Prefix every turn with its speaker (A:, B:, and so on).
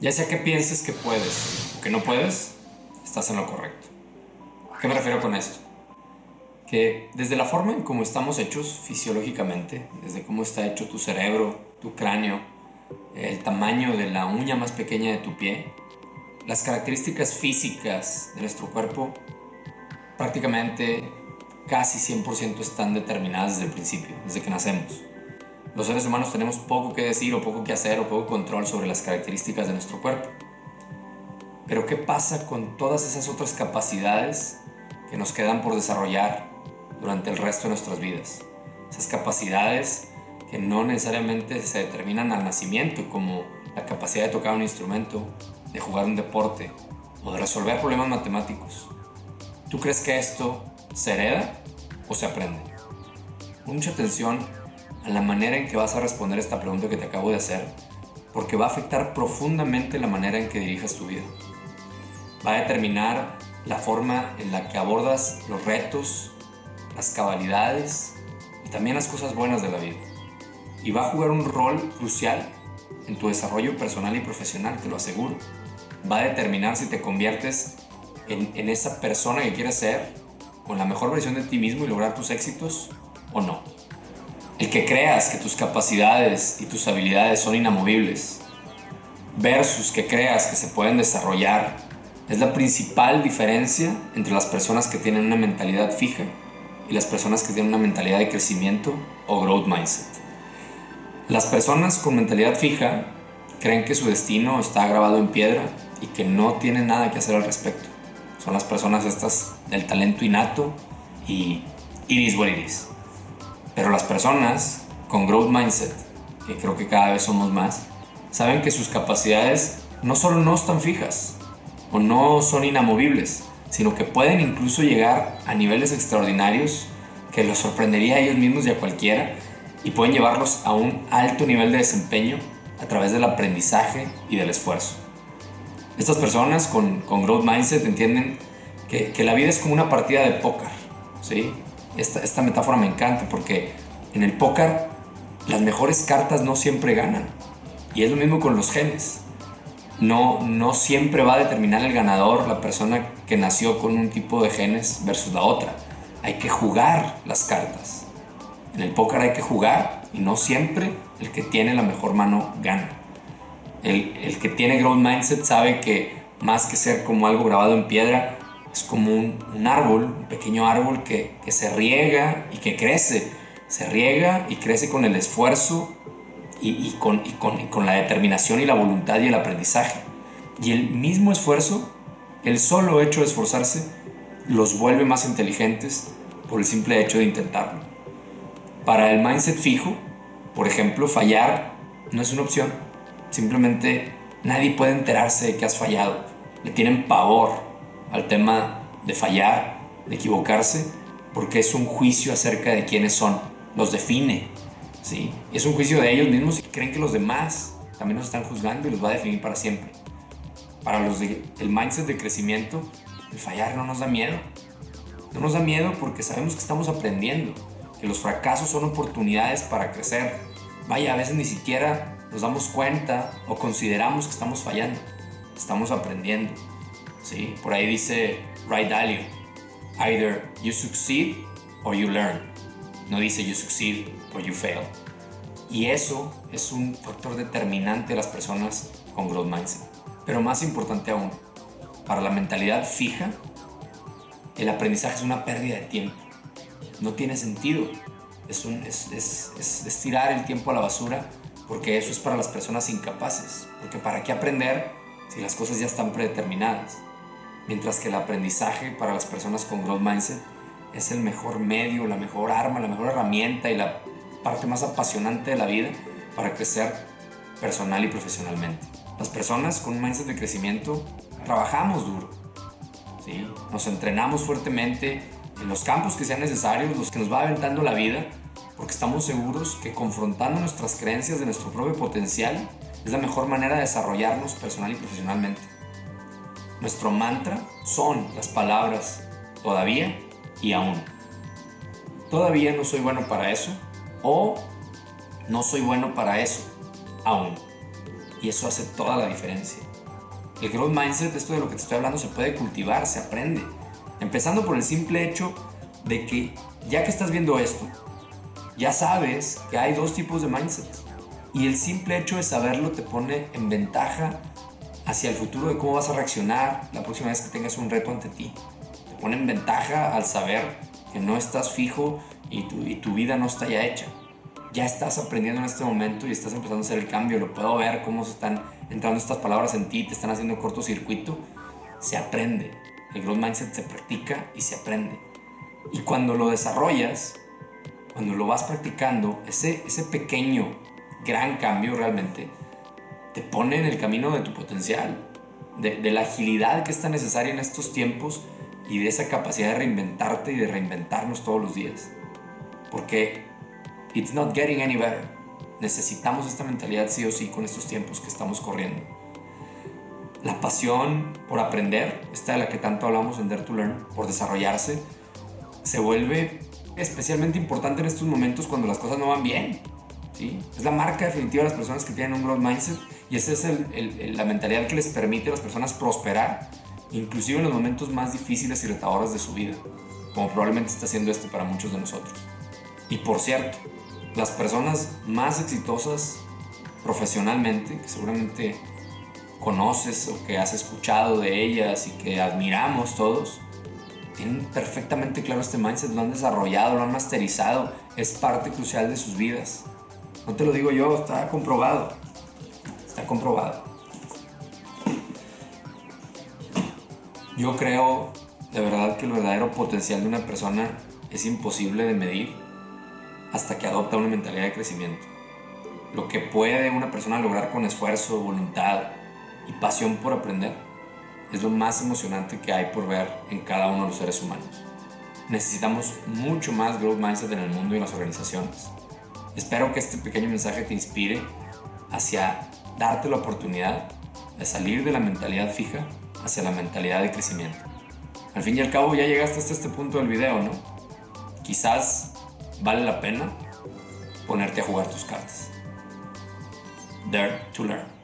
A: Ya sea que pienses que puedes o que no puedes, estás en lo correcto. ¿A qué me refiero con esto? Que desde la forma en cómo estamos hechos fisiológicamente, desde cómo está hecho tu cerebro, tu cráneo, el tamaño de la uña más pequeña de tu pie, las características físicas de nuestro cuerpo prácticamente casi 100% están determinadas desde el principio, desde que nacemos. Los seres humanos tenemos poco que decir o poco que hacer o poco control sobre las características de nuestro cuerpo. Pero ¿qué pasa con todas esas otras capacidades que nos quedan por desarrollar durante el resto de nuestras vidas? Esas capacidades que no necesariamente se determinan al nacimiento, como la capacidad de tocar un instrumento, de jugar un deporte o de resolver problemas matemáticos. ¿Tú crees que esto se hereda o se aprende? Mucha atención a la manera en que vas a responder esta pregunta que te acabo de hacer, porque va a afectar profundamente la manera en que dirijas tu vida. Va a determinar la forma en la que abordas los retos, las cabalidades y también las cosas buenas de la vida. Y va a jugar un rol crucial en tu desarrollo personal y profesional, te lo aseguro. Va a determinar si te conviertes en, en esa persona que quieres ser, con la mejor versión de ti mismo y lograr tus éxitos o no. El que creas que tus capacidades y tus habilidades son inamovibles versus que creas que se pueden desarrollar es la principal diferencia entre las personas que tienen una mentalidad fija y las personas que tienen una mentalidad de crecimiento o growth mindset. Las personas con mentalidad fija creen que su destino está grabado en piedra y que no tienen nada que hacer al respecto. Son las personas estas del talento innato y iris what it pero las personas con growth mindset, que creo que cada vez somos más, saben que sus capacidades no solo no están fijas o no son inamovibles, sino que pueden incluso llegar a niveles extraordinarios que los sorprendería a ellos mismos y a cualquiera y pueden llevarlos a un alto nivel de desempeño a través del aprendizaje y del esfuerzo. Estas personas con, con growth mindset entienden que, que, la vida es como una partida de póker, ¿sí? Esta, metáfora me encanta porque en el póker las mejores cartas no siempre ganan. Y es lo mismo con los genes. No, no siempre va a determinar el ganador la persona que nació con un tipo de genes versus la otra. Hay que jugar las cartas. En el póker hay que jugar y no siempre el que tiene la mejor mano gana. El, el que tiene growth mindset sabe que más que ser como algo grabado en piedra, es como un, árbol, un pequeño árbol que, se riega y que crece. Se riega y crece con el esfuerzo y, con, con, la determinación y la voluntad y el aprendizaje. Y el mismo esfuerzo, el solo hecho de esforzarse, los vuelve más inteligentes por el simple hecho de intentarlo. Para el mindset fijo, por ejemplo, fallar no es una opción. Simplemente nadie puede enterarse de que has fallado. Le tienen pavor al tema de fallar, de equivocarse, porque es un juicio acerca de quiénes son, los define, ¿sí? Es un juicio de ellos mismos y creen que los demás también los están juzgando y los va a definir para siempre. Para los del mindset de crecimiento, el fallar no nos da miedo. No nos da miedo porque sabemos que estamos aprendiendo, que los fracasos son oportunidades para crecer. Vaya, a veces ni siquiera nos damos cuenta o consideramos que estamos fallando. Estamos aprendiendo. ¿Sí? Por ahí dice Ray Dalio, either you succeed or you learn. No dice you succeed or you fail. Y eso es un factor determinante de las personas con growth mindset. Pero más importante aún, para la mentalidad fija, el aprendizaje es una pérdida de tiempo. No tiene sentido. Es, un, es, es, es, tirar el tiempo a la basura porque eso es para las personas incapaces. Porque ¿para qué aprender si las cosas ya están predeterminadas? Mientras que el aprendizaje para las personas con growth mindset es el mejor medio, la mejor arma, la mejor herramienta y la parte más apasionante de la vida para crecer personal y profesionalmente. Las personas con un mindset de crecimiento trabajamos duro, ¿sí? nos entrenamos fuertemente en los campos que sean necesarios, los que nos va aventando la vida, porque estamos seguros que confrontando nuestras creencias de nuestro propio potencial es la mejor manera de desarrollarnos personal y profesionalmente. Nuestro mantra son las palabras todavía y aún. Todavía no soy bueno para eso o no soy bueno para eso aún. Y eso hace toda la diferencia. El growth mindset, esto de lo que te estoy hablando, se puede cultivar, se aprende. Empezando por el simple hecho de que ya que estás viendo esto, ya sabes que hay dos tipos de mindset. Y el simple hecho de saberlo te pone en ventaja hacia el futuro de cómo vas a reaccionar la próxima vez que tengas un reto ante ti. Te pone en ventaja al saber que no estás fijo y tu, y tu vida no está ya hecha. Ya estás aprendiendo en este momento y estás empezando a hacer el cambio. Lo puedo ver cómo se están entrando estas palabras en ti, te están haciendo cortocircuito. Se aprende. El growth mindset se practica y se aprende. Y cuando lo desarrollas, cuando lo vas practicando, ese, ese pequeño, gran cambio realmente, te pone en el camino de tu potencial, de, la agilidad que está necesaria en estos tiempos y de esa capacidad de reinventarte y de reinventarnos todos los días. Porque it's not getting any better. Necesitamos esta mentalidad sí o sí con estos tiempos que estamos corriendo. La pasión por aprender, esta de la que tanto hablamos en Dare to Learn, por desarrollarse, se vuelve especialmente importante en estos momentos cuando las cosas no van bien. Es la marca definitiva de las personas que tienen un growth mindset y esa es el, la mentalidad que les permite a las personas prosperar, inclusive en los momentos más difíciles y retadores de su vida, como probablemente está haciendo este para muchos de nosotros. Y por cierto, las personas más exitosas profesionalmente, que seguramente conoces o que has escuchado de ellas y que admiramos todos, tienen perfectamente claro este mindset, lo han desarrollado, lo han masterizado, es parte crucial de sus vidas. No te lo digo yo, está comprobado. Está comprobado. Yo creo de verdad que el verdadero potencial de una persona es imposible de medir hasta que adopta una mentalidad de crecimiento. Lo que puede una persona lograr con esfuerzo, voluntad y pasión por aprender es lo más emocionante que hay por ver en cada uno de los seres humanos. Necesitamos mucho más growth mindset en el mundo y en las organizaciones. Espero que este pequeño mensaje te inspire hacia darte la oportunidad de salir de la mentalidad fija hacia la mentalidad de crecimiento. Al fin y al cabo ya llegaste hasta este punto del video, ¿no? Quizás vale la pena ponerte a jugar tus cartas. Dare to learn.